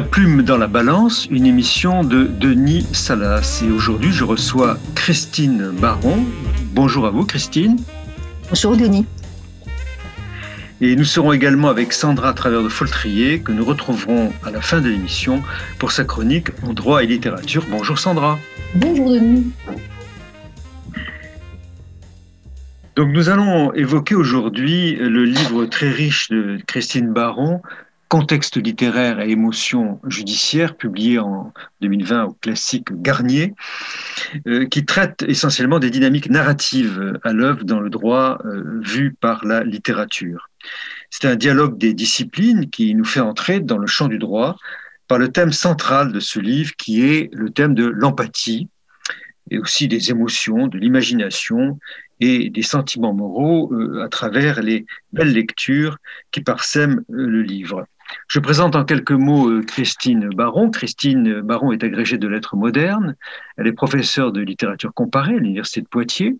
La plume dans la balance, une émission de Denis Salas. Et aujourd'hui, je reçois Christine Baron. Bonjour à vous, Christine. Bonjour, Denis. Et nous serons également avec Sandra Travers de Foltrier, que nous retrouverons à la fin de l'émission pour sa chronique en droit et littérature. Bonjour Sandra. Bonjour Denis. Donc nous allons évoquer aujourd'hui le livre très riche de Christine Baron, Contexte littéraire et émotions judiciaires, publié en 2020 au classique Garnier, euh, qui traite essentiellement des dynamiques narratives à l'œuvre dans le droit euh, vu par la littérature. C'est un dialogue des disciplines qui nous fait entrer dans le champ du droit par le thème central de ce livre qui est le thème de l'empathie et aussi des émotions, de l'imagination et des sentiments moraux euh, à travers les belles lectures qui parsèment le livre. Je présente en quelques mots euh, Christine Baron. Christine Baron est agrégée de lettres modernes. Elle est professeure de littérature comparée à l'Université de Poitiers.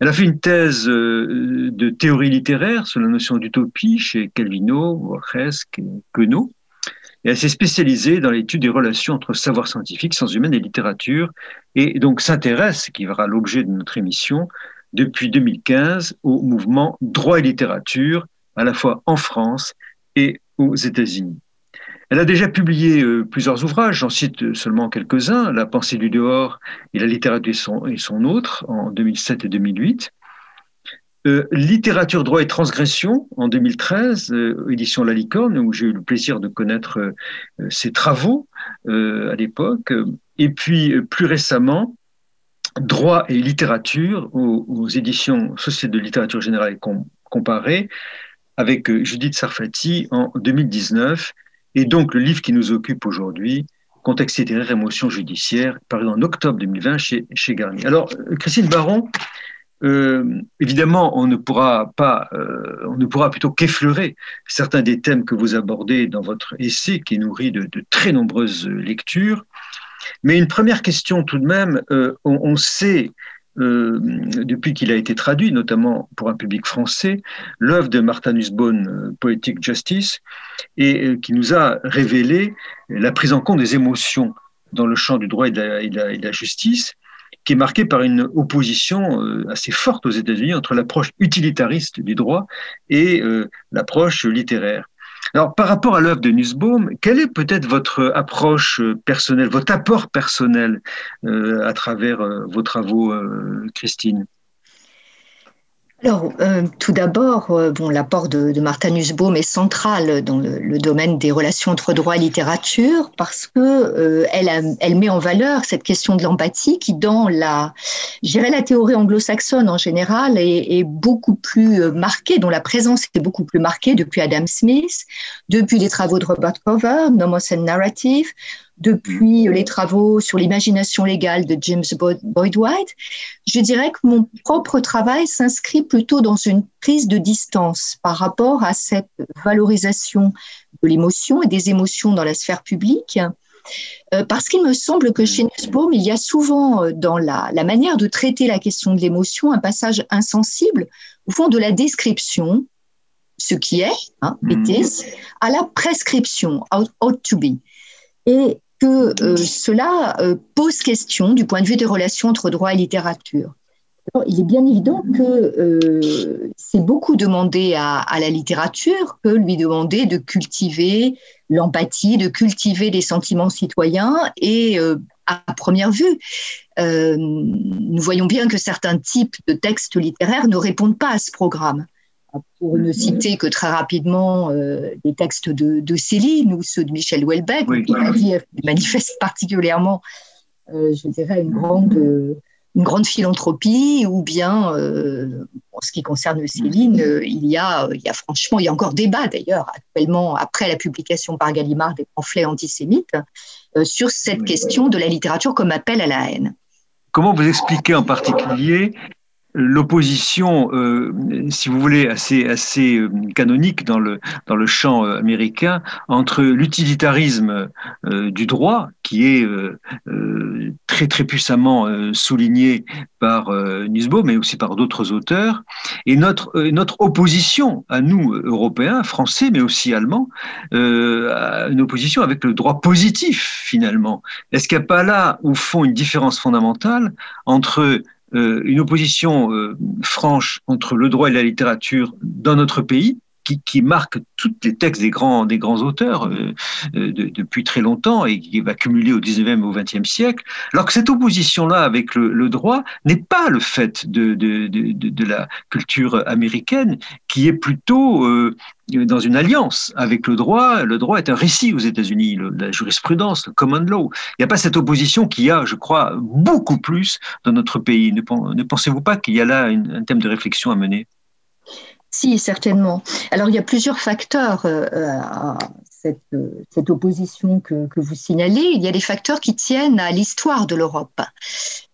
Elle a fait une thèse euh, de théorie littéraire sur la notion d'utopie chez Calvino, Borges et Queneau. Et elle s'est spécialisée dans l'étude des relations entre savoir scientifique, sciences humaines et littérature, et donc s'intéresse, qui verra l'objet de notre émission, depuis 2015 au mouvement droit et littérature, à la fois en France et aux États-Unis. Elle a déjà publié euh, plusieurs ouvrages, j'en cite seulement quelques-uns, La pensée du dehors et la littérature et son, autre, en 2007 et 2008. Euh, littérature, droit et transgression en 2013, euh, édition La Licorne, où j'ai eu le plaisir de connaître ses travaux à l'époque. Et puis, plus récemment, Droit et littérature aux, éditions Société de littérature générale comparée, avec euh, Judith Sarfati en 2019. Et donc, le livre qui nous occupe aujourd'hui, Contexte littéraire, émotion judiciaire, paru en octobre 2020 chez, Garnier. Alors, euh, Christine Baron, euh, évidemment, on ne pourra pas, on ne pourra plutôt qu'effleurer certains des thèmes que vous abordez dans votre essai, qui est nourri de, très nombreuses lectures. Mais une première question tout de même, on, sait euh, depuis qu'il a été traduit, notamment pour un public français, l'œuvre de Martha Nussbaum, euh, Poetic Justice, et euh, qui nous a révélé la prise en compte des émotions dans le champ du droit et de la, justice, qui est marquée par une opposition assez forte aux États-Unis entre l'approche utilitariste du droit et l'approche littéraire. Alors, par rapport à l'œuvre de Nussbaum, quelle est peut-être votre approche personnelle, votre apport personnel euh, à travers euh, vos travaux, euh, Christine? Alors, euh, tout d'abord, euh, bon, l'apport de, de, Martha Nussbaum est central dans le, domaine des relations entre droit et littérature parce que euh, elle, elle, met en valeur cette question de l'empathie qui, dans la, la théorie anglo-saxonne en général, est, est, beaucoup plus marquée, dont la présence est beaucoup plus marquée depuis Adam Smith, depuis les travaux de Robert Cover, Nomos and Narrative, depuis les travaux sur l'imagination légale de James Boyd White, je dirais que mon propre travail s'inscrit plutôt dans une prise de distance par rapport à cette valorisation de l'émotion et des émotions dans la sphère publique. Euh, parce qu'il me semble que chez Nussbaum, il y a souvent euh, dans la, la manière de traiter la question de l'émotion un passage insensible, au fond, de la description, ce qui est, hein, it is, à la prescription, ought to be. Et que euh, cela euh, pose question du point de vue des relations entre droit et littérature. il est bien évident que euh, c'est beaucoup demandé à, la littérature que lui demander de cultiver l'empathie, de cultiver les sentiments citoyens et à première vue, nous voyons bien que certains types de textes littéraires ne répondent pas à ce programme pour ne citer que très rapidement euh, les textes de, Céline ou ceux de Michel Houellebecq, qui manifestent particulièrement, euh, je dirais, une grande, une grande philanthropie, ou bien, euh, en ce qui concerne Céline, il, y a, il y a franchement, il y a encore débat d'ailleurs, actuellement, après la publication par Gallimard des pamphlets antisémites, sur cette question de la littérature comme appel à la haine. Comment vous expliquez en particulier l'opposition, euh, si vous voulez, assez, assez euh, canonique dans le, dans le champ euh, américain entre l'utilitarisme du droit, qui est très très puissamment souligné par Nussbaum, mais aussi par d'autres auteurs, et notre, notre opposition à nous, Européens, Français, mais aussi Allemands, une opposition avec le droit positif, finalement. Est-ce qu'il n'y a pas là, au fond, une différence fondamentale entre euh, une opposition euh, franche entre le droit et la littérature dans notre pays, qui, marque tous les textes des grands, auteurs euh, depuis très longtemps et qui va cumuler au 19e et au 20e siècle, alors que cette opposition-là avec le, droit n'est pas le fait de, la culture américaine, qui est plutôt dans une alliance avec le droit. Le droit est un récit aux États-Unis, la jurisprudence, le common law. Il n'y a pas cette opposition qu'il y a, je crois, beaucoup plus dans notre pays. Ne, pensez-vous pas qu'il y a là un thème de réflexion à mener? Si, certainement. Alors, il y a plusieurs facteurs euh, à cette, euh, cette opposition que, que, vous signalez. Il y a des facteurs qui tiennent à l'histoire de l'Europe,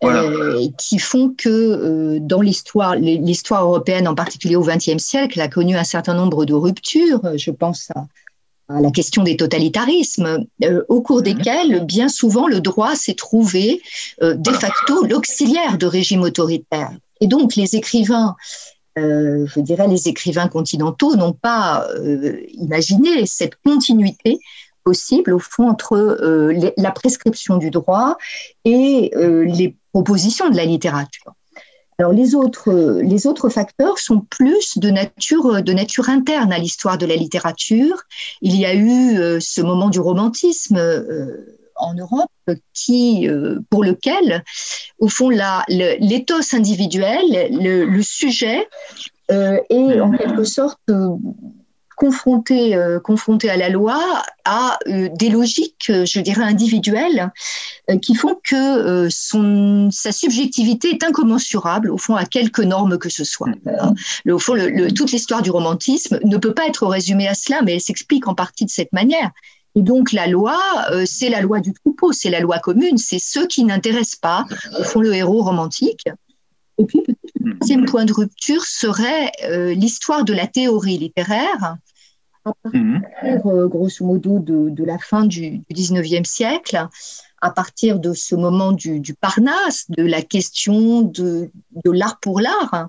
euh, qui font que dans l'histoire, l'histoire européenne, en particulier au XXe siècle, a connu un certain nombre de ruptures. Je pense à, à la question des totalitarismes, au cours mhm. desquels, bien souvent, le droit s'est trouvé de facto l'auxiliaire de régimes autoritaires. Et donc, les écrivains euh, je dirais, les écrivains continentaux n'ont pas euh, imaginé cette continuité possible, au fond, entre euh, la prescription du droit et les propositions de la littérature. Alors, les autres, les autres facteurs sont plus de nature, de nature interne à l'histoire de la littérature. Il y a eu ce moment du romantisme en Europe qui, euh, pour lequel, au fond, l'éthos individuel, le, sujet, euh, est en quelque sorte euh, confronté, confronté à la loi à des logiques, je dirais, individuelles qui font que son, sa subjectivité est incommensurable, au fond, à quelque normes que ce soit. au fond, toute l'histoire du romantisme ne peut pas être résumée à cela, mais elle s'explique en partie de cette manière. Et donc la loi, euh, c'est la loi du troupeau, c'est la loi commune, c'est ceux qui n'intéressent pas, au fond, le héros romantique. Et puis le troisième point de rupture serait euh, l'histoire de la théorie littéraire, à partir, mhm. euh, grosso modo, de, la fin du, XIXe siècle, à partir de ce moment du, Parnasse, de la question de, l'art pour l'art,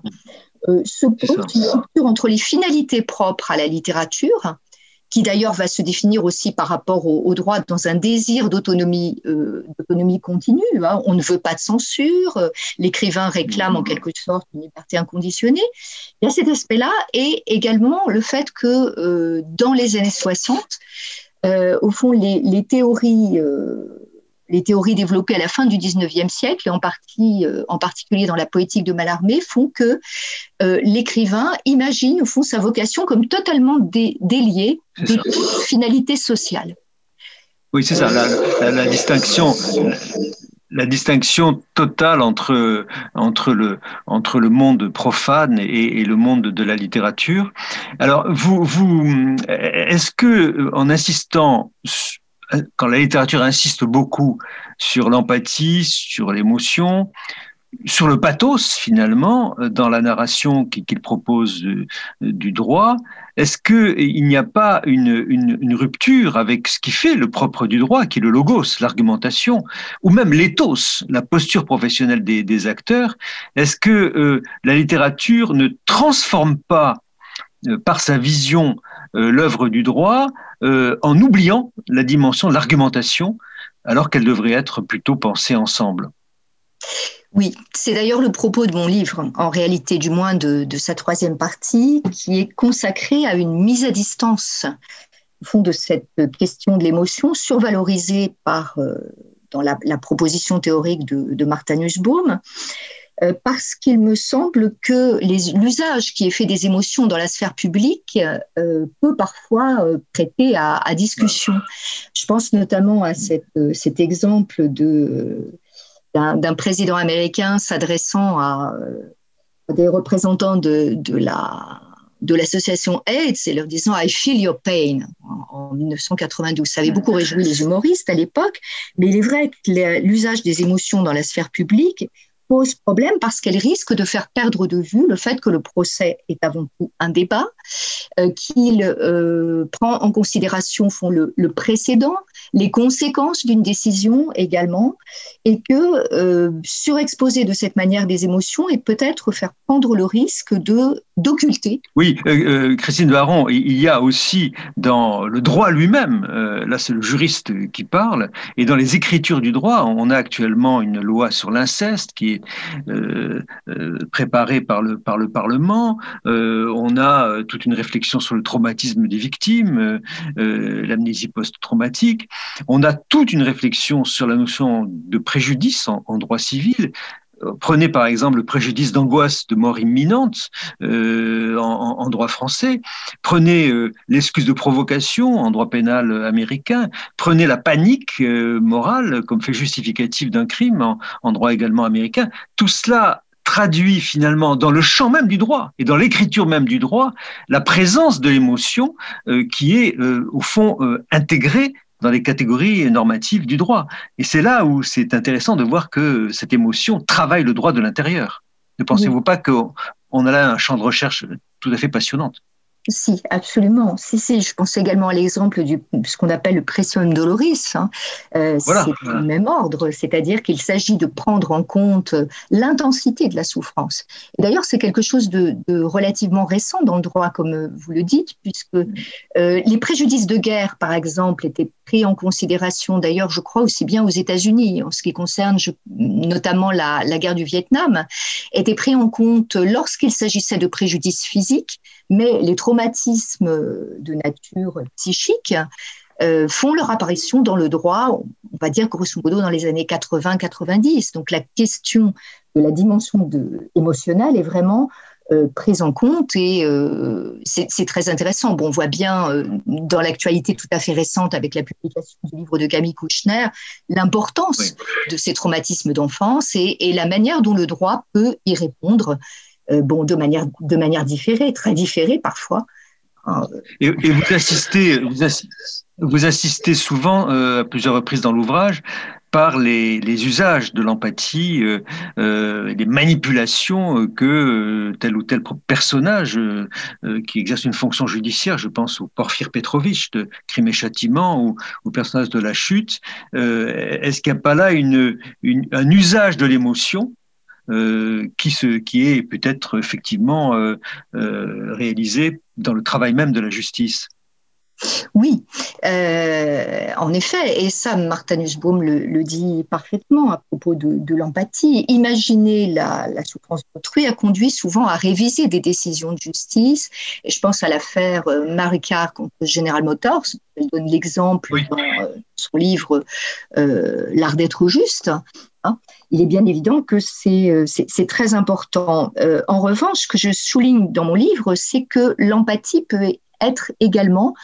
se pose une rupture entre les finalités propres à la littérature, qui d'ailleurs va se définir aussi par rapport au, droit dans un désir d'autonomie euh, d'autonomie continue. Hein. On ne veut pas de censure, euh, l'écrivain réclame en quelque sorte une liberté inconditionnée. Il y a cet aspect-là et également le fait que euh, dans les années 60, au fond, les, les théories les théories développées à la fin du 19e siècle, et en, partie, euh, en particulier dans la poétique de Mallarmé, font que euh, l'écrivain imagine, au fond, sa vocation comme totalement déliée de toute finalité sociale. Oui, c'est ça, la, distinction. La distinction totale entre, entre, le, entre le monde profane et, et le monde de la littérature. Alors, vous, vous, est-ce que, en insistant quand la littérature insiste beaucoup sur l'empathie, sur l'émotion, sur le pathos finalement dans la narration qu'il propose euh, du droit, est-ce qu'il n'y a pas une, rupture avec ce qui fait le propre du droit, qui est le logos, l'argumentation, ou même l'éthos, la posture professionnelle des, acteurs? Est-ce que euh, la littérature ne transforme pas euh, par sa vision l'œuvre du droit euh, en oubliant la dimension de l'argumentation, alors qu'elle devrait être plutôt pensée ensemble. Oui, c'est d'ailleurs le propos de mon livre, en réalité du moins de, sa troisième partie, qui est consacrée à une mise à distance au fond de cette question de l'émotion, survalorisée par, euh, dans la, proposition théorique de, de Martha Nussbaum, euh, parce qu'il me semble que l'usage qui est fait des émotions dans la sphère publique euh, peut parfois euh, prêter à, discussion. Je pense notamment à cet exemple d'un président américain s'adressant à, des représentants de, la de l'association AIDS et leur disant I feel your pain en 1992. Ça avait beaucoup réjoui les humoristes à l'époque, mais il est vrai que l'usage des émotions dans la sphère publique pose problème parce qu'elle risque de faire perdre de vue le fait que le procès est avant tout un débat, euh, qu'il euh, prend en considération font le, le, précédent, les conséquences d'une décision également, et que euh, surexposer de cette manière des émotions et peut-être faire prendre le risque de d'occulter. Oui, euh, Christine Baron, il y a aussi dans le droit lui-même, là c'est le juriste qui parle, et dans les écritures du droit, on a actuellement une loi sur l'inceste qui est préparée par le, par le Parlement, on a toute une réflexion sur le traumatisme des victimes, l'amnésie post-traumatique, on a toute une réflexion sur la notion de préjudice en, droit civil. Euh, prenez par exemple le préjudice d'angoisse de mort imminente euh, en, droit français. Prenez euh, l'excuse de provocation en droit pénal américain. Prenez la panique morale comme fait justificatif d'un crime en droit également américain. Tout cela traduit finalement dans le champ même du droit et dans l'écriture même du droit la présence de l'émotion qui est au fond intégrée dans les catégories normatives du droit. Et c'est là où c'est intéressant de voir que cette émotion travaille le droit de l'intérieur. Ne pensez-vous pas qu'on a là un champ de recherche tout à fait passionnant si, absolument. Si, si, je pense également à l'exemple de ce qu'on appelle le pressium doloris. Hein. Euh, c'est le même ordre, c'est-à-dire qu'il s'agit de prendre en compte l'intensité de la souffrance. D'ailleurs, c'est quelque chose de, relativement récent dans le droit, comme vous le dites, puisque euh, les préjudices de guerre, par exemple, étaient pris en considération, d'ailleurs, je crois aussi bien aux États-Unis, en ce qui concerne notamment la, la guerre du Vietnam, étaient pris en compte lorsqu'il s'agissait de préjudices physiques, mais les traumatismes de nature psychique euh, font leur apparition dans le droit, on va dire grosso modo dans les années 80-90. Donc la question de la dimension de, émotionnelle est vraiment euh, prise en compte et euh, c'est très intéressant. Bon, on voit bien dans l'actualité tout à fait récente avec la publication du livre de Camille Kouchner l'importance de ces traumatismes d'enfance et, et, la manière dont le droit peut y répondre bon, de manière, de manière différée, très différée parfois. Et, vous, assistez, vous, assistez, souvent, euh, à plusieurs reprises dans l'ouvrage, par les, usages de l'empathie, euh, euh les manipulations que tel ou tel personnage qui exerce une fonction judiciaire, je pense au Porphyre Petrovitch de Crime et Châtiment ou au personnage de La Chute, est-ce qu'il n'y a pas là un usage de l'émotion euh, qui, se, qui est peut-être effectivement euh, euh, réalisé dans le travail même de la justice. Oui, euh, en effet, et ça, Martha Nussbaum le, le, dit parfaitement à propos de, de l'empathie. Imaginer la, la souffrance d'autrui a conduit souvent à réviser des décisions de justice. Et je pense à l'affaire Maricar contre General Motors. Elle donne l'exemple dans son livre euh, L'art d'être juste. Hein, il est bien évident que c'est euh, très important. Euh, en revanche, ce que je souligne dans mon livre, c'est que l'empathie peut être également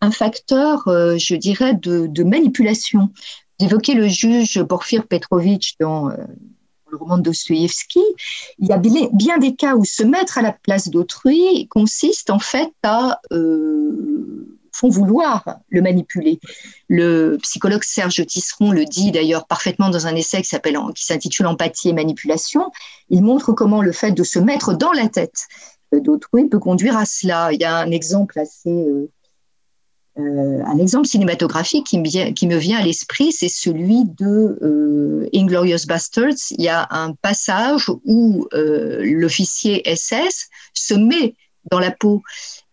un facteur, euh, je dirais, de, manipulation. J'évoquais le juge Porfir Petrovitch dans le roman de Dostoïevski. Il y a bien des cas où se mettre à la place d'autrui consiste en fait à font vouloir le manipuler. Le psychologue Serge Tisseron le dit d'ailleurs parfaitement dans un essai qui s'intitule Empathie et manipulation. Il montre comment le fait de se mettre dans la tête d'autrui peut conduire à cela. Il y a un exemple assez euh, euh, un exemple cinématographique qui me vient, à l'esprit, c'est celui de euh, Inglorious Bastards. Il y a un passage où l'officier SS se met dans la peau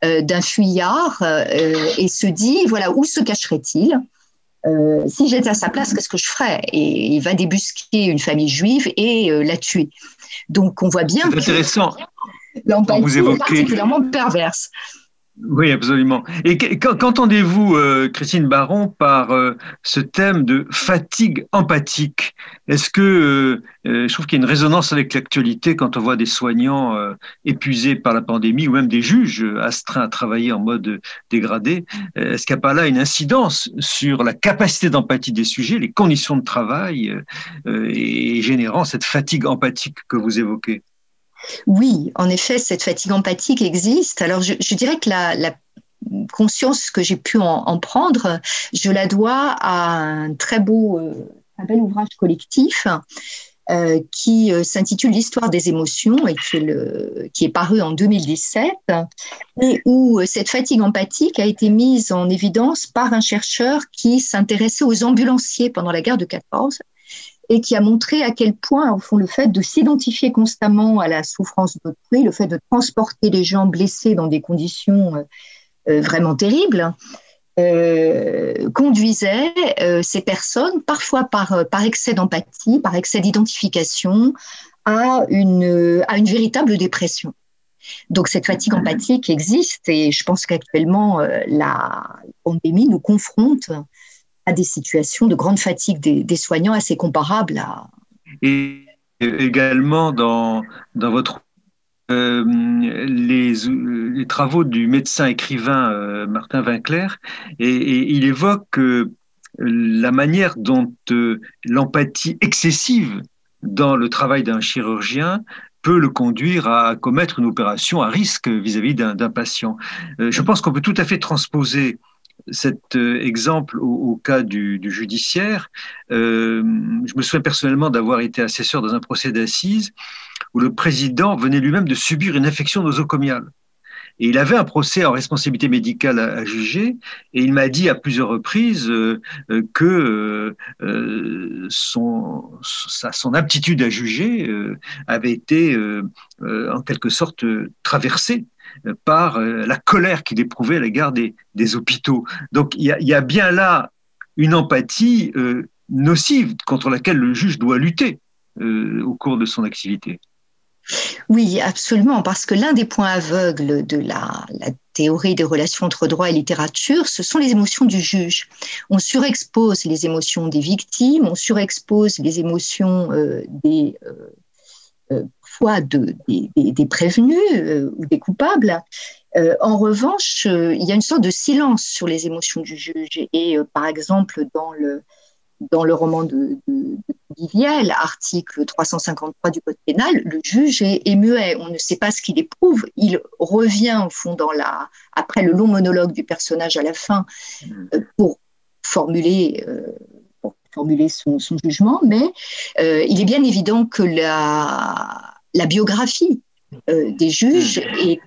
euh, d'un fuyard euh, et se dit, voilà, où se cacherait-il? Euh, si j'étais à sa place, qu'est-ce que je ferais? Et il va débusquer une famille juive et la tuer. Donc on voit bien. C'est intéressant. L'empathie est particulièrement perverse. Oui, absolument. Et qu'entendez-vous, euh, Christine Baron, par euh, ce thème de fatigue empathique? Est-ce que, euh, je trouve qu'il y a une résonance avec l'actualité quand on voit des soignants épuisés par la pandémie ou même des juges astreints à travailler en mode dégradé? Est-ce qu'il n'y a pas là une incidence sur la capacité d'empathie des sujets, les conditions de travail et générant cette fatigue empathique que vous évoquez? Oui, en effet, cette fatigue empathique existe. Alors, je, dirais que la, conscience que j'ai pu en, prendre, je la dois à un très beau, euh, un bel ouvrage collectif euh, qui euh, s'intitule L'histoire des émotions et qui est, qui est paru en 2017, et où cette fatigue empathique a été mise en évidence par un chercheur qui s'intéressait aux ambulanciers pendant la guerre de 14 et qui a montré à quel point, au fond, le fait de s'identifier constamment à la souffrance d'autrui, le fait de transporter les gens blessés dans des conditions vraiment terribles, euh, conduisait euh, ces personnes, parfois par, euh, par excès d'empathie, par excès d'identification, à une, à une véritable dépression. Donc cette fatigue empathique existe et je pense qu'actuellement la pandémie nous confronte à des situations de grande fatigue des, soignants assez comparables à... Et également dans, dans votre euh, les, les, travaux du médecin écrivain euh, Martin Winkler et, il évoque euh, la manière dont l'empathie excessive dans le travail d'un chirurgien peut le conduire à commettre une opération à risque vis-à-vis d'un patient. je pense qu'on peut tout à fait transposer cet exemple au, cas du, judiciaire. je me souviens personnellement d'avoir été assesseur dans un procès d'assises où le président venait lui-même de subir une infection nosocomiale. Et il avait un procès en responsabilité médicale à, juger, et il m'a dit à plusieurs reprises euh, euh, que euh, son aptitude à juger avait été en quelque sorte traversée par la colère qu'il éprouvait à l'égard des, des, hôpitaux. Donc il y, a, bien là une empathie nocive contre laquelle le juge doit lutter au cours de son activité. Oui, absolument, parce que l'un des points aveugles de la, théorie des relations entre droit et littérature, ce sont les émotions du juge. On surexpose les émotions des victimes, on surexpose les émotions euh, des euh, euh de, des, prévenus euh, ou des coupables. en revanche, il y a une sorte de silence sur les émotions du juge. Et par exemple, dans le, dans le roman de, de, Viviel, article 353 du Code pénal, le juge est, muet. On ne sait pas ce qu'il éprouve. Il revient au fond dans la, après le long monologue du personnage à la fin euh, pour formuler, euh, formuler son, jugement, mais euh, il est bien évident que la, la biographie des juges est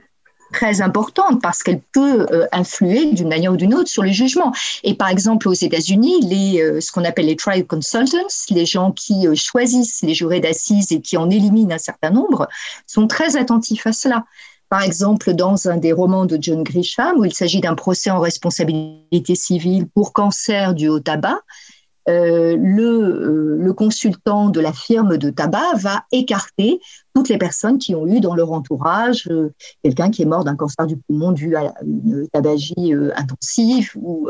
très importante parce qu'elle peut euh, influer d'une manière ou d'une autre sur le jugement. Et par exemple, aux États-Unis, les, euh, ce qu'on appelle les trial consultants, les gens qui euh, choisissent les jurés d'assises et qui en éliminent un certain nombre, sont très attentifs à cela. Par exemple, dans un des romans de John Grisham, où il s'agit d'un procès en responsabilité civile pour cancer du haut tabac, euh, le, euh, le, consultant de la firme de tabac va écarter toutes les personnes qui ont eu dans leur entourage euh, quelqu'un qui est mort d'un cancer du poumon dû à une tabagie intensive ou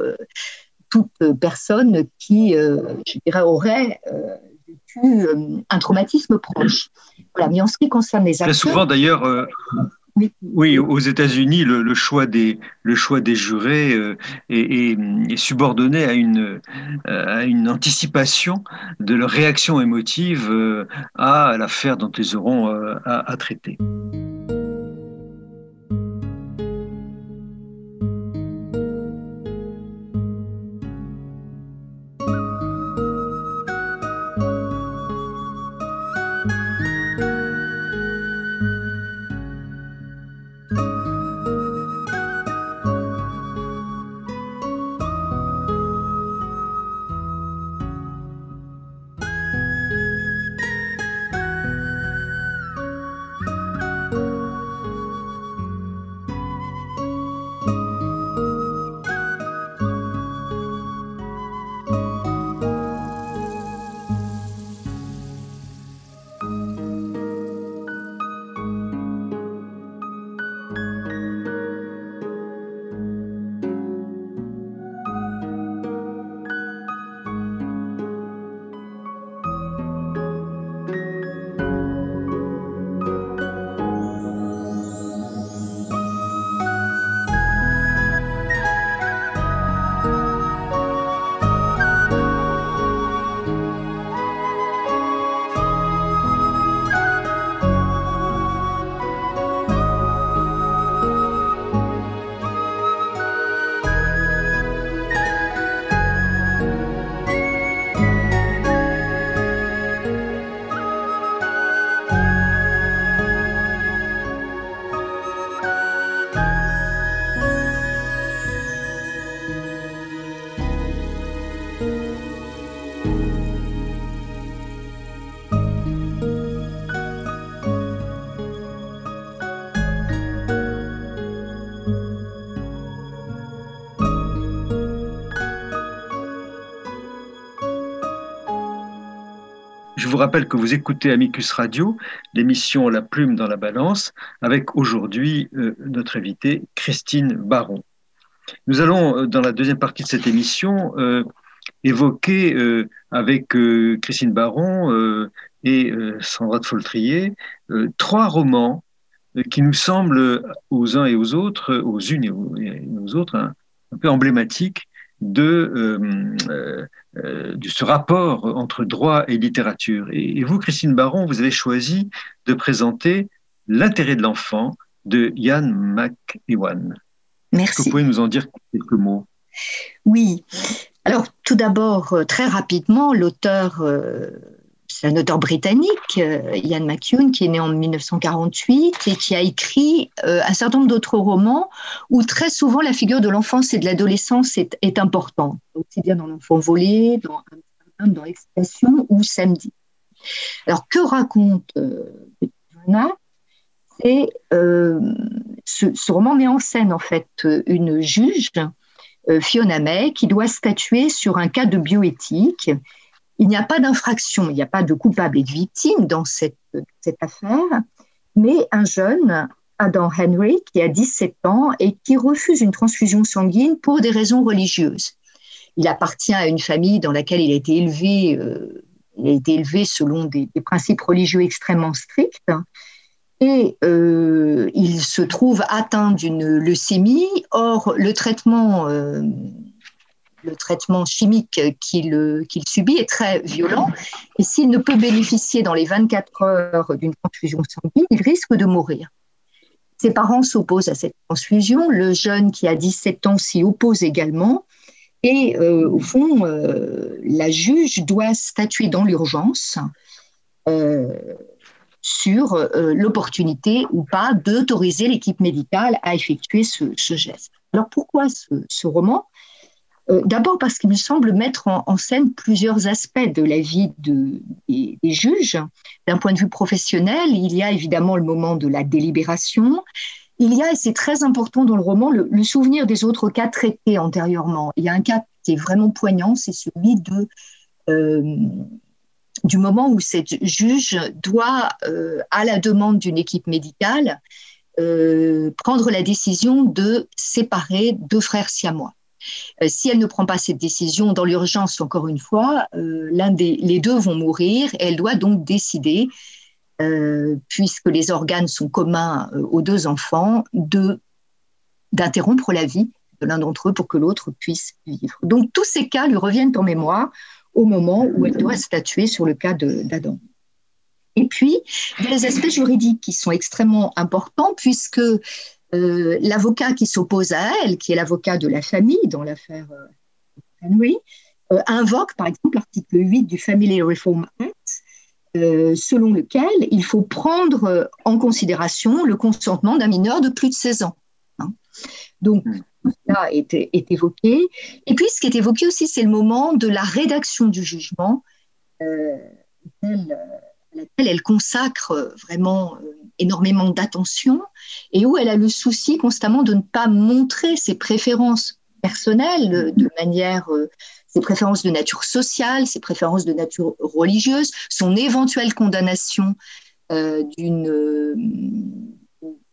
toute personne qui, je dirais, aurait vécu un traumatisme proche. Voilà. Mais en ce qui concerne les acteurs... Très souvent, d'ailleurs, oui. aux États-Unis, le, choix des, jurés euh, est, subordonné à une, euh, à une anticipation de leur réaction émotive euh, à l'affaire dont ils auront à traiter. Je vous rappelle que vous écoutez Amicus Radio, l'émission La plume dans la balance, avec aujourd'hui euh, notre invitée Christine Baron. Nous allons, euh, dans la deuxième partie de cette émission, euh, évoquer avec Christine Baron et Sandra de Foltrier trois romans qui nous semblent aux uns et aux autres, aux unes et aux, autres, hein, un peu emblématiques de, de, ce rapport entre droit et littérature. Et, vous, Christine Baron, vous avez choisi de présenter L'intérêt de l'enfant de Yann McEwan. Merci. Est-ce que vous pouvez nous en dire quelques mots? Oui. Alors, tout d'abord, très rapidement, l'auteur c'est un auteur britannique, euh, Ian McEwan, qui est né en 1948 et qui a écrit euh, un certain nombre d'autres romans où très souvent la figure de l'enfance et de l'adolescence est, est, importante, aussi bien dans L'enfant volé, dans, dans L'expression ou Samedi. Alors, que raconte euh, C'est ce, ce, roman met en scène en fait une juge, Fiona May, qui doit statuer sur un cas de bioéthique il n'y a pas d'infraction, il n'y a pas de coupable et de victime dans cette, affaire, mais un jeune, Adam Henry, qui a 17 ans et qui refuse une transfusion sanguine pour des raisons religieuses. Il appartient à une famille dans laquelle il a été élevé, euh, selon des, principes religieux extrêmement stricts. Et euh, il se trouve atteint d'une leucémie. Or, le traitement euh, le traitement chimique qu'il subit est très violent. Et s'il ne peut bénéficier dans les 24 heures d'une transfusion sanguine, il risque de mourir. Ses parents s'opposent à cette transfusion. Le jeune qui a 17 ans s'y oppose également. Et euh, au fond, euh, la juge doit statuer dans l'urgence euh, sur l'opportunité ou pas d'autoriser l'équipe médicale à effectuer ce, geste. Alors pourquoi ce roman? euh, d'abord parce qu'il me semble mettre en, scène plusieurs aspects de la vie des, juges. D'un point de vue professionnel, il y a évidemment le moment de la délibération. Il y a, et c'est très important dans le roman, le, souvenir des autres cas traités antérieurement. Il y a un cas qui est vraiment poignant, c'est celui de, euh, du moment où cette juge doit, euh, à la demande d'une équipe médicale, prendre la décision de séparer deux frères siamois. Euh, si elle ne prend pas cette décision dans l'urgence, encore une fois, euh, l'un des les deux vont mourir et elle doit donc décider, euh, puisque les organes sont communs aux deux enfants, de d'interrompre la vie de l'un d'entre eux pour que l'autre puisse vivre. Donc tous ces cas lui reviennent en mémoire au moment où elle doit statuer sur le cas d'Adam. Et puis, il y a les aspects juridiques qui sont extrêmement importants puisque euh, l'avocat qui s'oppose à elle, qui est l'avocat de la famille dans l'affaire euh, Henry, euh, invoque par exemple l'article 8 du Family Reform Act, selon lequel il faut prendre en considération le consentement d'un mineur de plus de 16 ans. Hein. Donc, tout cela est, est, évoqué. Et puis, ce qui est évoqué aussi, c'est le moment de la rédaction du jugement, à laquelle elle consacre vraiment énormément d'attention et où elle a le souci constamment de ne pas montrer ses préférences personnelles de manière, euh, ses préférences de nature sociale, ses préférences de nature religieuse, son éventuelle condamnation euh, d'une euh,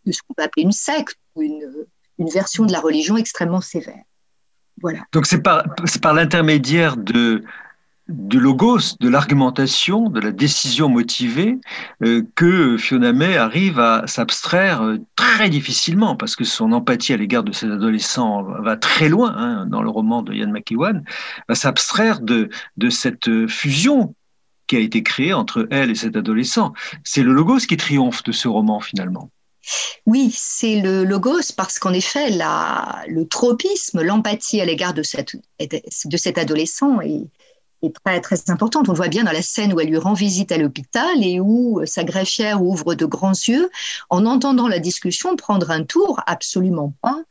de ce qu'on peut appeler une secte ou une, version de la religion extrêmement sévère. Voilà. Donc c'est par l'intermédiaire de, du logos, de l'argumentation, de la décision motivée, euh, que Fiona May arrive à s'abstraire euh, très difficilement, parce que son empathie à l'égard de ces adolescents va très loin, hein, dans le roman de Ian McEwan, va s'abstraire de, de cette fusion qui a été créée entre elle et cet adolescent. C'est le logos qui triomphe de ce roman finalement. Oui, c'est le logos parce qu'en effet, la, le tropisme, l'empathie à l'égard de, cette, de cet adolescent est, est très, très importante. On voit bien dans la scène où elle lui rend visite à l'hôpital et où sa greffière ouvre de grands yeux en entendant la discussion prendre un tour absolument pas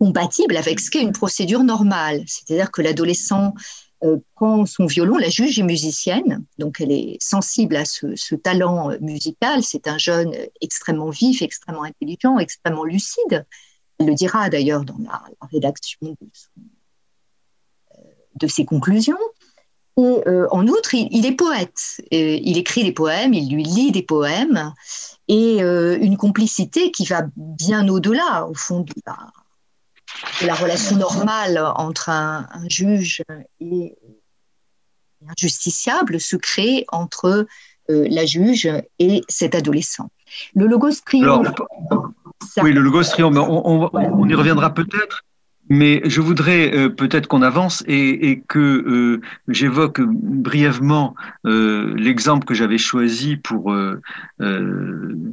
compatible avec ce qu'est une procédure normale. C'est-à-dire que l'adolescent euh, prend son violon, la juge est musicienne, donc elle est sensible à ce, talent musical. C'est un jeune extrêmement vif, extrêmement intelligent, extrêmement lucide. Elle le dira d'ailleurs dans la, rédaction de ses conclusions. Et en outre, il, est poète. il écrit des poèmes, il lui lit des poèmes, et une complicité qui va bien au-delà, au fond, de la, relation normale entre un, juge et un justiciable se crée entre la juge et cet adolescent. Le logos triomphe. oui, le logos triomphe. on y reviendra peut-être. Mais je voudrais euh, peut-être qu'on avance et, que euh, j'évoque brièvement euh, l'exemple que j'avais choisi pour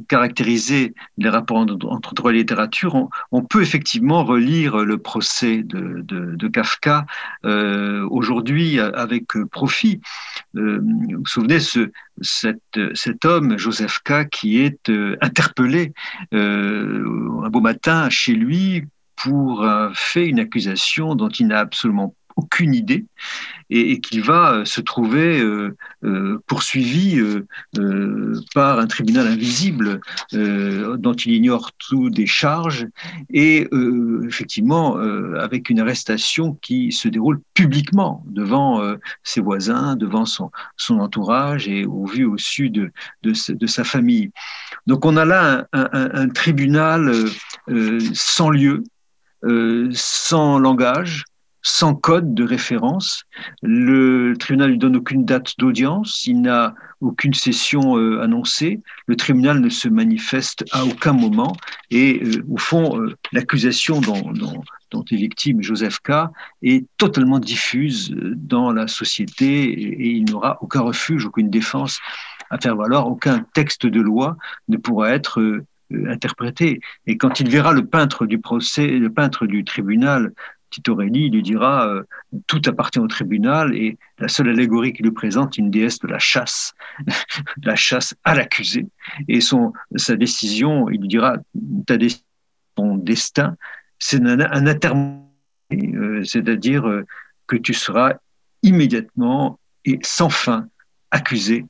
caractériser les rapports entre droit et littérature. On, peut effectivement relire le procès de, Kafka aujourd'hui avec profit. vous vous souvenez ce, cet, cet homme, Joseph K., qui est interpellé un beau matin chez lui pour un fait, une accusation dont il n'a absolument aucune idée et, qu'il va euh, se trouver euh, euh, poursuivi par un tribunal invisible dont il ignore tout des charges et effectivement avec une arrestation qui se déroule publiquement devant ses voisins, devant son, son entourage et au vu au sud de, de, sa famille. Donc on a là un tribunal sans lieu, euh, sans langage, sans code de référence. Le tribunal ne donne aucune date d'audience, il n'a aucune session euh, annoncée, le tribunal ne se manifeste à aucun moment et euh, au fond, l'accusation dont, est victime Joseph K est totalement diffuse dans la société et, il n'aura aucun refuge, aucune défense à faire valoir, aucun texte de loi ne pourra être euh, interprété. Et quand il verra le peintre du procès, le peintre du tribunal, Titorelli, il lui dira euh, tout appartient au tribunal et la seule allégorie qu'il lui présente, une déesse de la chasse, la chasse à l'accusé. Et son, sa décision, il lui dira ta ton destin, c'est un, un euh, c'est-à-dire que tu seras immédiatement et sans fin accusé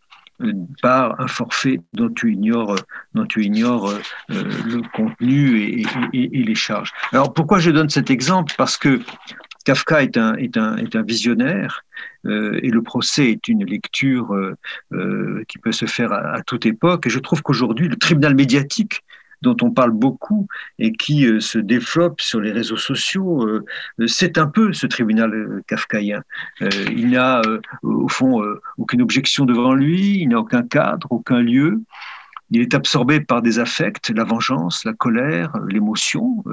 par un forfait dont tu ignores, dont tu ignores euh, le contenu et, les charges. Alors pourquoi je donne cet exemple? Parce que Kafka est un, est un, est un visionnaire euh, et le procès est une lecture euh, qui peut se faire à, toute époque. Et je trouve qu'aujourd'hui, le tribunal médiatique dont on parle beaucoup et qui euh, se développe sur les réseaux sociaux, euh, c'est un peu ce tribunal euh, kafkaïen. il n'a au fond aucune objection devant lui, il n'a aucun cadre, aucun lieu. Il est absorbé par des affects, la vengeance, la colère, l'émotion,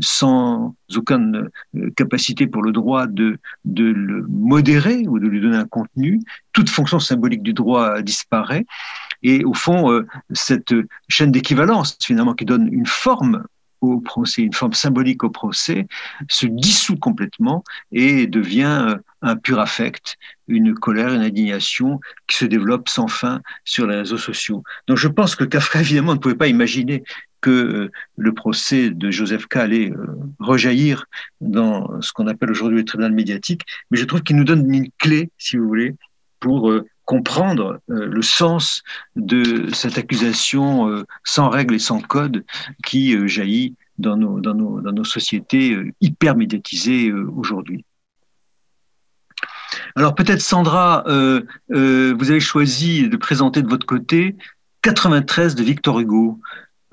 sans aucune capacité pour le droit de, le modérer ou de lui donner un contenu. Toute fonction symbolique du droit disparaît. Et au fond, euh, cette chaîne d'équivalence, finalement, qui donne une forme au procès, une forme symbolique au procès, se dissout complètement et devient euh, un pur affect, une colère, une indignation qui se développe sans fin sur les réseaux sociaux. Donc je pense que Kafka, évidemment, ne pouvait pas imaginer que euh, le procès de Joseph K. allait rejaillir dans ce qu'on appelle aujourd'hui le tribunal médiatique, mais je trouve qu'il nous donne une clé, si vous voulez, pour comprendre euh, le sens de cette accusation euh, sans règles et sans code qui euh, jaillit dans nos sociétés hyper médiatisées aujourd'hui. Alors peut-être Sandra, vous avez choisi de présenter de votre côté 93 de Victor Hugo.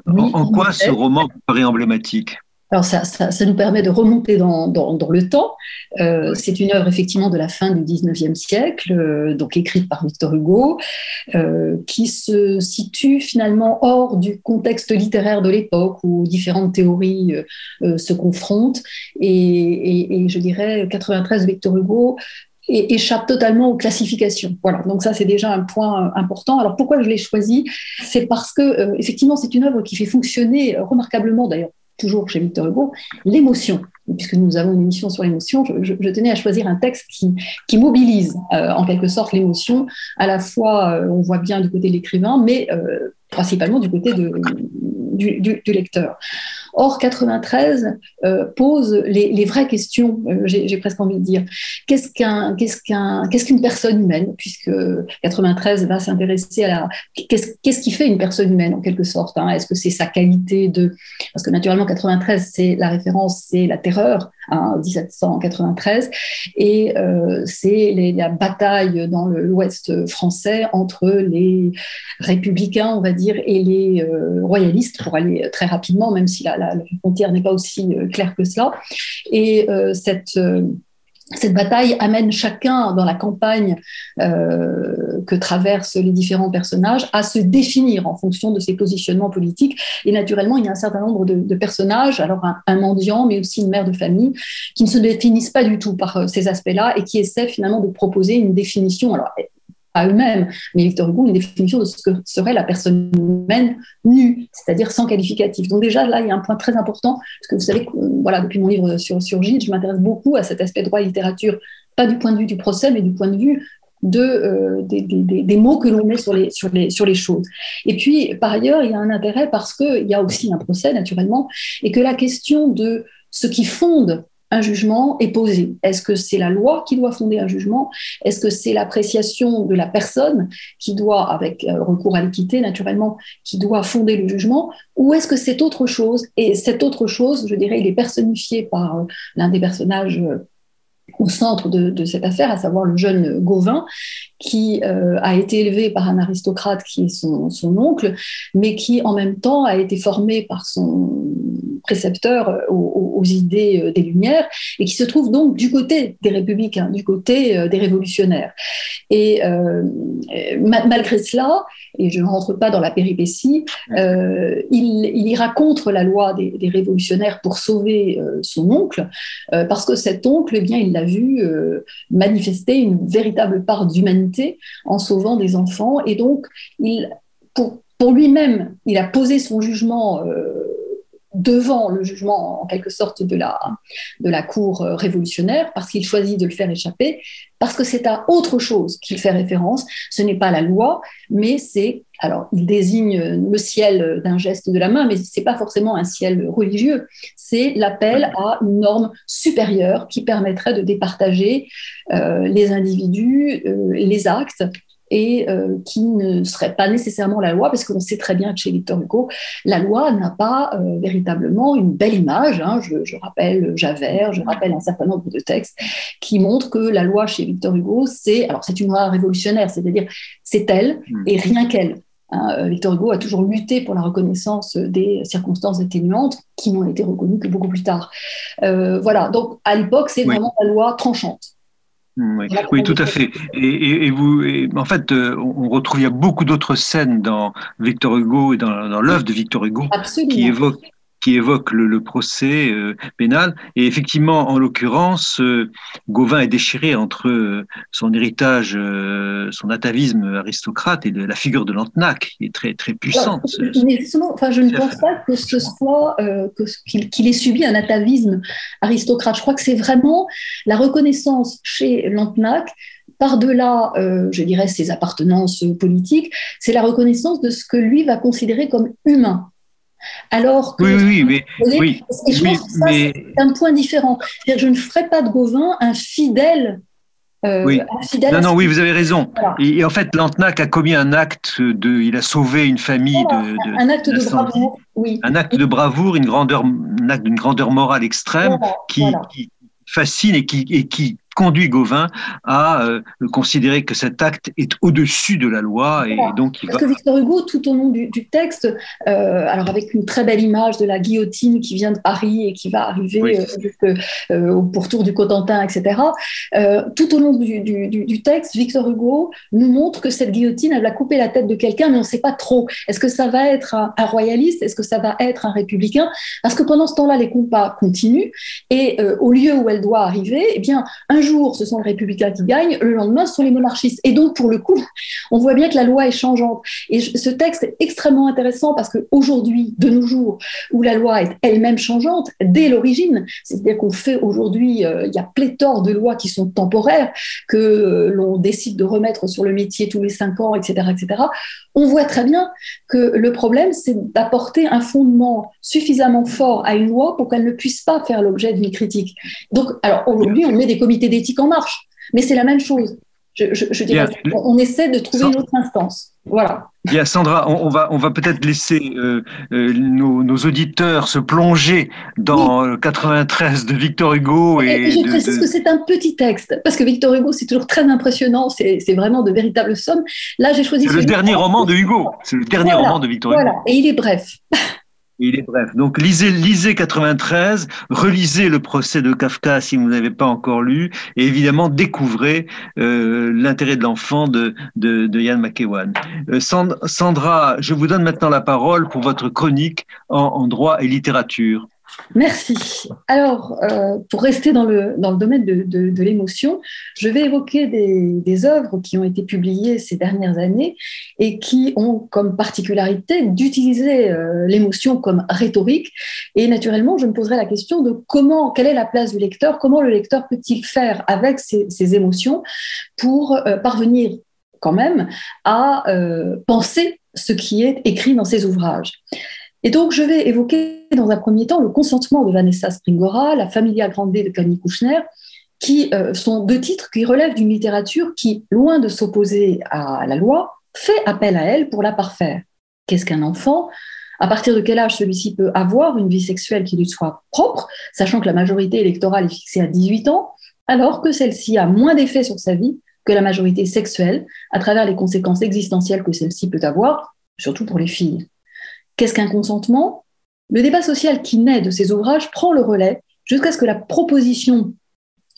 en, quoi ce roman paraît emblématique? Alors ça, ça, nous permet de remonter dans, dans, dans le temps. Euh, c'est une œuvre effectivement de la fin du 19e siècle, euh, donc écrite par Victor Hugo, euh, qui se situe finalement hors du contexte littéraire de l'époque où différentes théories se confrontent. Et, et, et, je dirais 93 Victor Hugo échappe totalement aux classifications. Voilà, donc ça c'est déjà un point important. Alors pourquoi je l'ai choisi? C'est parce que effectivement c'est une œuvre qui fait fonctionner remarquablement d'ailleurs toujours chez Victor Hugo, l'émotion. Puisque nous avons une émission sur l'émotion, je, tenais à choisir un texte qui, mobilise euh, en quelque sorte l'émotion. À la fois, euh, on voit bien du côté de l'écrivain, mais euh, principalement du côté de, lecteur. Or, 93 euh, pose les, vraies questions, euh, j'ai presque envie de dire. Qu'est-ce qu'une personne humaine Puisque 93 va s'intéresser à la. Qu'est-ce, qui fait une personne humaine, en quelque sorte hein? Est-ce que c'est sa qualité de. Parce que naturellement, 93, c'est la référence, c'est la terreur, hein, 1793, et euh, c'est la bataille dans l'ouest français entre les républicains, on va dire, et les royalistes, pour aller très rapidement, même si la, la, frontière n'est pas aussi euh, claire que cela. Et euh, cette euh, cette bataille amène chacun dans la campagne que traversent les différents personnages à se définir en fonction de ses positionnements politiques. Et naturellement, il y a un certain nombre de, personnages, alors un, un, mendiant, mais aussi une mère de famille, qui ne se définissent pas du tout par ces aspects-là et qui essaient finalement de proposer une définition. Alors, à eux-mêmes. Mais Victor Hugo, une définition de ce que serait la personne humaine nue, c'est-à-dire sans qualificatif. Donc déjà, là, il y a un point très important, parce que vous savez, voilà, depuis mon livre sur, sur Gide, je m'intéresse beaucoup à cet aspect droit et littérature, pas du point de vue du procès, mais du point de vue de, euh, des, des, des, mots que l'on met sur les, sur, les, sur les choses. Et puis, par ailleurs, il y a un intérêt parce qu'il y a aussi un procès, naturellement, et que la question de ce qui fonde un jugement est posé. Est-ce que c'est la loi qui doit fonder un jugement? Est-ce que c'est l'appréciation de la personne qui doit, avec euh, recours à l'équité naturellement, qui doit fonder le jugement? Ou est-ce que c'est autre chose? Et cette autre chose, je dirais, il est personnifié par euh, l'un des personnages euh, au centre de, cette affaire, à savoir le jeune Gauvin, qui a été élevé par un aristocrate qui est son, son, oncle, mais qui en même temps a été formé par son précepteur euh, aux, idées euh, des Lumières et qui se trouve donc du côté des républicains, du côté euh, des révolutionnaires. Et malgré cela, et je ne rentre pas dans la péripétie, il, il, ira contre la loi des, révolutionnaires pour sauver son oncle, parce que cet oncle, eh bien, il l'a vu manifester une véritable part d'humanité en sauvant des enfants, et donc il, pour, pour lui-même, il a posé son jugement devant le jugement en quelque sorte de la, de la cour euh, révolutionnaire parce qu'il choisit de le faire échapper, parce que c'est à autre chose qu'il fait référence. Ce n'est pas la loi, mais c'est, alors il désigne le ciel d'un geste de la main, mais ce n'est pas forcément un ciel religieux, c'est l'appel à une norme supérieure qui permettrait de départager euh, les individus, euh, les actes et euh, qui ne serait pas nécessairement la loi, parce qu'on sait très bien que chez Victor Hugo, la loi n'a pas euh, véritablement une belle image. Hein. Je, rappelle Javert, je rappelle un certain nombre de textes qui montrent que la loi chez Victor Hugo, c'est alors c'est une loi révolutionnaire, c'est-à-dire c'est elle hmm. et rien qu'elle. Hein. Euh, Victor Hugo a toujours lutté pour la reconnaissance des circonstances atténuantes qui n'ont été reconnues que beaucoup plus tard. voilà, donc à l'époque, c'est vraiment la loi tranchante. Oui, tout à fait. Et, vous, en fait, euh, on retrouve il y a beaucoup d'autres scènes dans Victor Hugo et dans, dans l'œuvre de Victor Hugo qui évoquent qui évoque le, procès euh, pénal. Et effectivement, en l'occurrence, euh, Gauvin est déchiré entre euh, son héritage, son atavisme aristocrate et de la figure de Lantenac, qui est très, très puissante. Mais enfin, je ne pense pas que ce soit qu'il ait subi un atavisme aristocrate. Je crois que c'est vraiment la reconnaissance chez Lantenac par-delà, je dirais, ses appartenances politiques, c'est la reconnaissance de ce que lui va considérer comme humain. Alors que oui, oui, oui, je pense que ça, c'est un point différent. Je ne ferai pas de Gauvin un fidèle. Euh, oui. non, non, oui, vous avez raison. Et, en fait, Lantenac a commis un acte de. Il a sauvé une famille de, Un acte de, bravoure, oui. Un acte de bravoure, une grandeur, un acte d'une grandeur morale extrême qui, qui, fascine et qui, et qui conduit Gauvin à euh, considérer que cet acte est au-dessus de la loi et donc il Parce que Victor Hugo, tout au long du, texte, euh, alors avec une très belle image de la guillotine qui vient de Paris et qui va arriver euh, au pourtour du Cotentin, etc. tout au long du, du, texte, Victor Hugo nous montre que cette guillotine, elle va couper la tête de quelqu'un, mais on ne sait pas trop. Est-ce que ça va être un, royaliste? Est-ce que ça va être un républicain? Parce que pendant ce temps-là, les combats continuent et au lieu où elle doit arriver, eh bien, un jour, ce sont les républicains qui gagnent, le lendemain, ce sont les monarchistes. Et donc, pour le coup, on voit bien que la loi est changeante. Et ce texte est extrêmement intéressant parce qu'aujourd'hui, de nos jours, où la loi est elle-même changeante, dès l'origine, c'est-à-dire qu'on fait aujourd'hui, euh, il y a pléthore de lois qui sont temporaires, que l'on décide de remettre sur le métier tous les cinq ans, etc., etc., on voit très bien que le problème, c'est d'apporter un fondement suffisamment fort à une loi pour qu'elle ne puisse pas faire l'objet d'une critique. Donc, alors aujourd'hui, on met des comités d'éthique en marche, mais c'est la même chose. Je, dirais, on, essaie de trouver une autre instance. Voilà. Bien, Sandra, on, va, on va peut-être laisser euh, euh, nos, auditeurs se plonger dans 93 de Victor Hugo. Et, je précise que c'est un petit texte, parce que Victor Hugo, c'est toujours très impressionnant, c'est vraiment de véritables sommes. Là, j'ai choisi. C'est le dernier roman de Hugo. C'est le dernier roman de Victor Hugo. Voilà, et il est bref. il est bref. Donc lisez, lisez 93, relisez le procès de Kafka si vous n'avez pas encore lu, et évidemment découvrez euh, l'intérêt de l'enfant de, de, de, Yann McEwan. Euh, Sandra, je vous donne maintenant la parole pour votre chronique en droit et littérature. Merci. Alors, euh, pour rester dans le, domaine de, l'émotion, je vais évoquer des, des, œuvres qui ont été publiées ces dernières années et qui ont comme particularité d'utiliser euh, l'émotion comme rhétorique. Et naturellement, je me poserai la question de comment, quelle est la place du lecteur, comment le lecteur peut-il faire avec ses, ses émotions pour euh, parvenir quand même à penser ce qui est écrit dans ses ouvrages. Et donc, je vais évoquer dans un premier temps le consentement de Vanessa Springora, la Familia Grande de Camille Kouchner, qui euh, sont deux titres qui relèvent d'une littérature qui, loin de s'opposer à la loi, fait appel à elle pour la parfaire. Qu'est-ce qu'un enfant? À partir de quel âge celui-ci peut avoir une vie sexuelle qui lui soit propre, sachant que la majorité électorale est fixée à 18 ans, alors que celle-ci a moins d'effet sur sa vie que la majorité sexuelle, à travers les conséquences existentielles que celle-ci peut avoir, surtout pour les filles? Qu'est-ce qu'un consentement? Le débat social qui naît de ces ouvrages prend le relais jusqu'à ce que la proposition,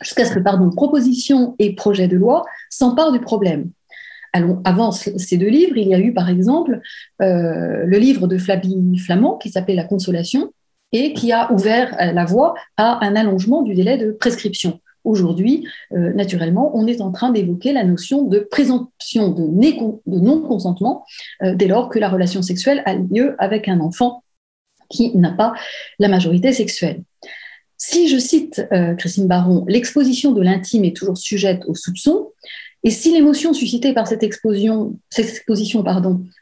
jusqu'à ce que proposition et projet de loi s'emparent du problème. Avant ces deux livres, il y a eu par exemple euh, le livre de Flavie Flamand qui s'appelait La Consolation et qui a ouvert euh, la voie à un allongement du délai de prescription. Aujourd'hui, euh, naturellement, on est en train d'évoquer la notion de présomption de, non-consentement euh, dès lors que la relation sexuelle a lieu avec un enfant qui n'a pas la majorité sexuelle. Si je cite euh, Christine Baron, l'exposition de l'intime est toujours sujette au soupçon, et si l'émotion suscitée par cette, exposition,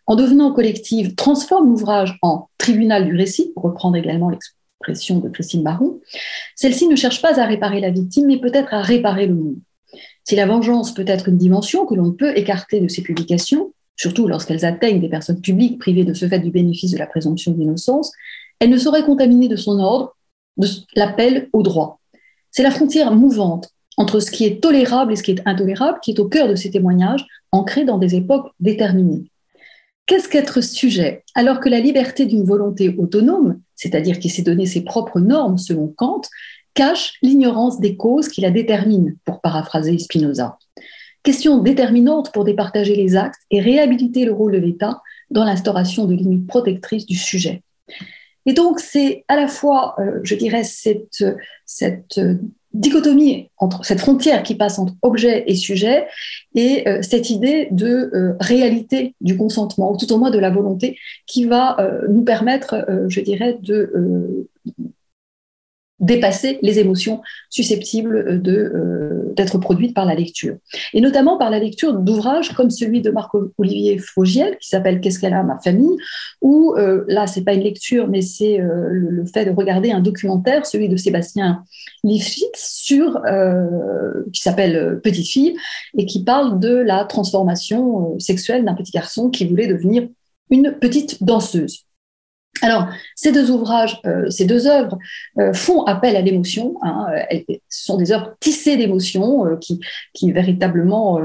en devenant collective transforme l'ouvrage en tribunal du récit, pour reprendre également de Christine Baron, celle-ci ne cherche pas à réparer la victime, mais peut-être à réparer le monde. Si la vengeance peut être une dimension que l'on peut écarter de ces publications, surtout lorsqu'elles atteignent des personnes publiques privées de ce fait du bénéfice de la présomption d'innocence, elle ne saurait contaminer de son ordre de l'appel au droit. C'est la frontière mouvante entre ce qui est tolérable et ce qui est intolérable qui est au cœur de ces témoignages, ancrés dans des époques déterminées. Qu'est-ce qu'être sujet? Alors que la liberté d'une volonté autonome, c'est-à-dire qui s'est donné ses propres normes selon Kant, cache l'ignorance des causes qui la déterminent, pour paraphraser Spinoza. Question déterminante pour départager les actes et réhabiliter le rôle de l'État dans l'instauration de limites protectrices du sujet. Et donc, c'est à la fois, euh, je dirais, cette, cette dichotomie entre cette frontière qui passe entre objet et sujet et euh, cette idée de euh, réalité du consentement, ou tout au moins de la volonté, qui va euh, nous permettre, je dirais, de dépasser les émotions susceptibles de, d'être produites par la lecture. Et notamment par la lecture d'ouvrages comme celui de Marc-Olivier Faugiel, qui s'appelle Qu'est-ce qu'elle a, ma famille, où là, c'est pas une lecture, mais c'est le, fait de regarder un documentaire, celui de Sébastien Lifshitz, sur, euh, qui s'appelle Petite fille, et qui parle de la transformation sexuelle d'un petit garçon qui voulait devenir une petite danseuse. Alors, ces deux ouvrages, euh, ces deux œuvres euh, font appel à l'émotion. Hein, elles, ce sont des œuvres tissées d'émotions qui, véritablement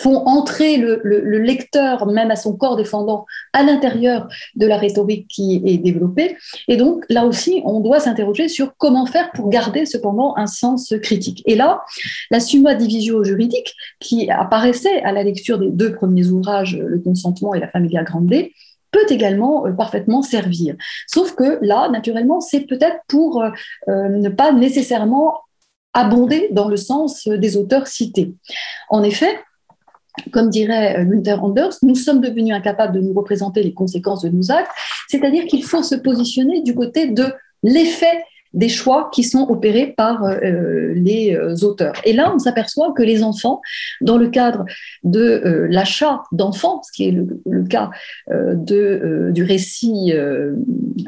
font entrer le, lecteur, même à son corps défendant, à l'intérieur de la rhétorique qui est développée. Et donc, là aussi, on doit s'interroger sur comment faire pour garder cependant un sens critique. Et là, la summa divisio juridique, qui apparaissait à la lecture des deux premiers ouvrages, Le consentement et la familia grande, peut également euh, parfaitement servir. Sauf que là, naturellement, c'est peut-être pour euh, euh, ne pas nécessairement abonder dans le sens des auteurs cités. En effet, comme dirait Gunther Anders, nous sommes devenus incapables de nous représenter les conséquences de nos actes, c'est-à-dire qu'il faut se positionner du côté de l'effet des choix qui sont opérés par euh, les euh, auteurs. Et là, on s'aperçoit que les enfants, dans le cadre de euh, l'achat d'enfants, ce qui est le, cas du récit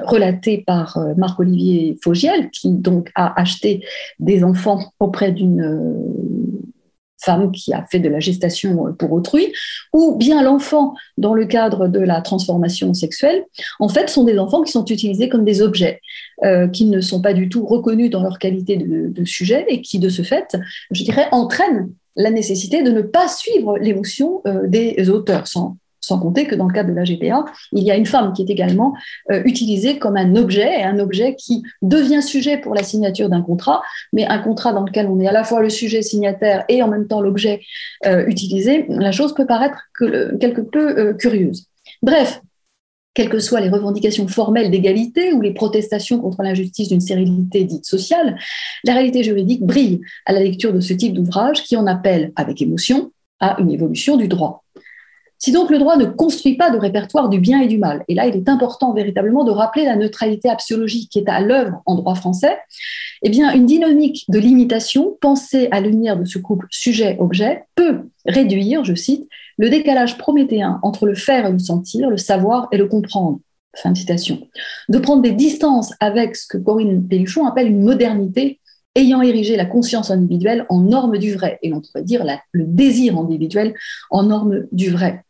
relaté par Marc-Olivier Fogiel, qui donc a acheté des enfants auprès d'une femme qui a fait de la gestation pour autrui, ou bien l'enfant dans le cadre de la transformation sexuelle, en fait, sont des enfants qui sont utilisés comme des objets, euh, qui ne sont pas du tout reconnus dans leur qualité de, sujet et qui, de ce fait, je dirais, entraînent la nécessité de ne pas suivre l'émotion euh, des auteurs, sans compter que dans le cadre de la GPA, il y a une femme qui est également euh, utilisée comme un objet, un objet qui devient sujet pour la signature d'un contrat, mais un contrat dans lequel on est à la fois le sujet signataire et en même temps l'objet euh, utilisé, la chose peut paraître quelque peu euh, curieuse. Bref, quelles que soient les revendications formelles d'égalité ou les protestations contre l'injustice d'une sérénité dite sociale, la réalité juridique brille à la lecture de ce type d'ouvrage qui en appelle, avec émotion, à une évolution du droit. Si donc le droit ne construit pas de répertoire du bien et du mal, et là il est important véritablement de rappeler la neutralité axiologique qui est à l'œuvre en droit français, eh bien une dynamique de limitation pensée à l'unir de ce couple sujet-objet peut réduire, je cite, le décalage prométhéen entre le faire et le sentir, le savoir et le comprendre. Fin de citation. De prendre des distances avec ce que Corinne Pelluchon appelle une modernité ayant érigé la conscience individuelle en norme du vrai, et l'on pourrait dire le désir individuel en norme du vrai.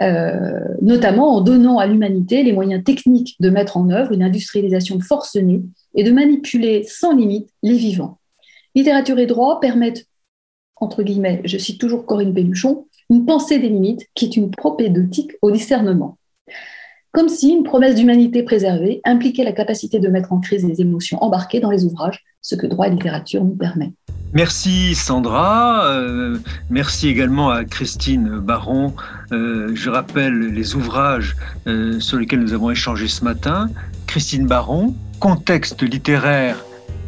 Euh, notamment en donnant à l'humanité les moyens techniques de mettre en œuvre une industrialisation forcenée et de manipuler sans limite les vivants. Littérature et droit permettent, entre guillemets, je cite toujours Corinne Belluchon, une pensée des limites qui est une propédeutique au discernement. Comme si une promesse d'humanité préservée impliquait la capacité de mettre en crise les émotions embarquées dans les ouvrages, ce que droit et littérature nous permet. Merci Sandra, euh, merci également à Christine Baron. Euh, je rappelle les ouvrages euh, sur lesquels nous avons échangé ce matin. Christine Baron, Contexte littéraire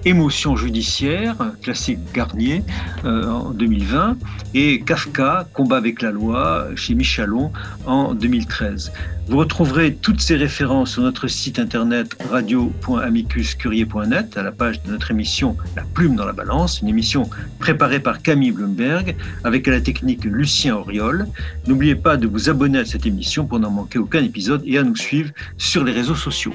Émotion judiciaire, classique Garnier euh, en 2020, et Kafka, Combat avec la loi chez Michalon en 2013. Vous retrouverez toutes ces références sur notre site internet radio.amicuscurier.net à la page de notre émission La plume dans la balance, une émission préparée par Camille Bloomberg avec à la technique Lucien Auriol. N'oubliez pas de vous abonner à cette émission pour n'en manquer aucun épisode et à nous suivre sur les réseaux sociaux.